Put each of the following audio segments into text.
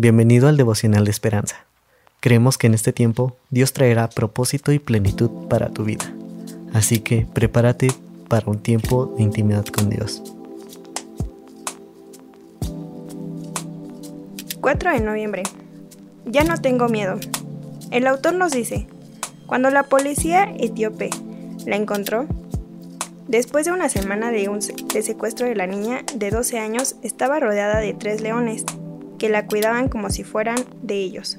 Bienvenido al devocional de esperanza. Creemos que en este tiempo Dios traerá propósito y plenitud para tu vida. Así que prepárate para un tiempo de intimidad con Dios. 4 de noviembre. Ya no tengo miedo. El autor nos dice, cuando la policía etíope la encontró, después de una semana de, de secuestro de la niña de 12 años, estaba rodeada de tres leones que la cuidaban como si fueran de ellos.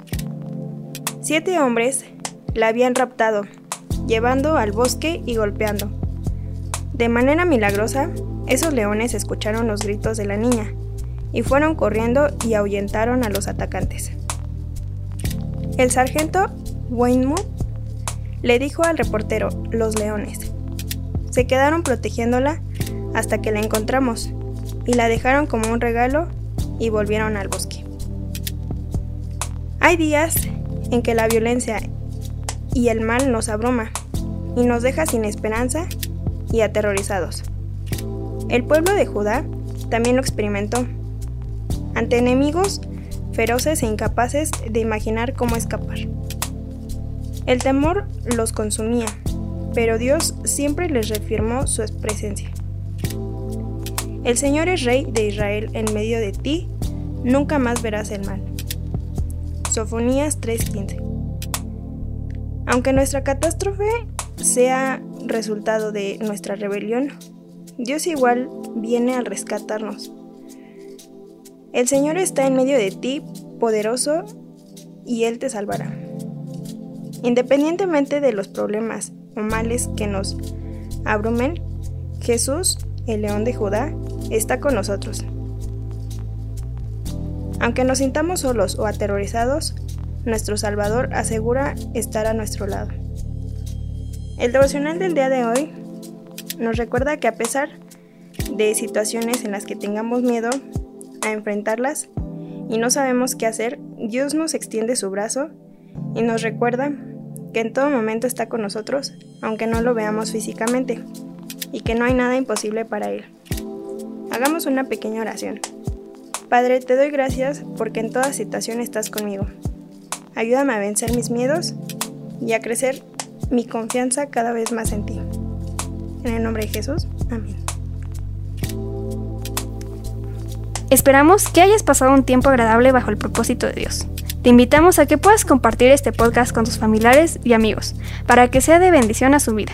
Siete hombres la habían raptado, llevando al bosque y golpeando. De manera milagrosa, esos leones escucharon los gritos de la niña y fueron corriendo y ahuyentaron a los atacantes. El sargento Weymouth le dijo al reportero, los leones. Se quedaron protegiéndola hasta que la encontramos y la dejaron como un regalo y volvieron al bosque. Hay días en que la violencia y el mal nos abruma y nos deja sin esperanza y aterrorizados. El pueblo de Judá también lo experimentó. Ante enemigos feroces e incapaces de imaginar cómo escapar. El temor los consumía, pero Dios siempre les reafirmó su presencia. El Señor es Rey de Israel en medio de ti, nunca más verás el mal. Sofonías 3:15 Aunque nuestra catástrofe sea resultado de nuestra rebelión, Dios igual viene a rescatarnos. El Señor está en medio de ti, poderoso, y Él te salvará. Independientemente de los problemas o males que nos abrumen, Jesús, el león de Judá, está con nosotros. Aunque nos sintamos solos o aterrorizados, nuestro Salvador asegura estar a nuestro lado. El devocional del día de hoy nos recuerda que a pesar de situaciones en las que tengamos miedo a enfrentarlas y no sabemos qué hacer, Dios nos extiende su brazo y nos recuerda que en todo momento está con nosotros, aunque no lo veamos físicamente, y que no hay nada imposible para Él. Hagamos una pequeña oración. Padre, te doy gracias porque en toda situación estás conmigo. Ayúdame a vencer mis miedos y a crecer mi confianza cada vez más en ti. En el nombre de Jesús, amén. Esperamos que hayas pasado un tiempo agradable bajo el propósito de Dios. Te invitamos a que puedas compartir este podcast con tus familiares y amigos para que sea de bendición a su vida.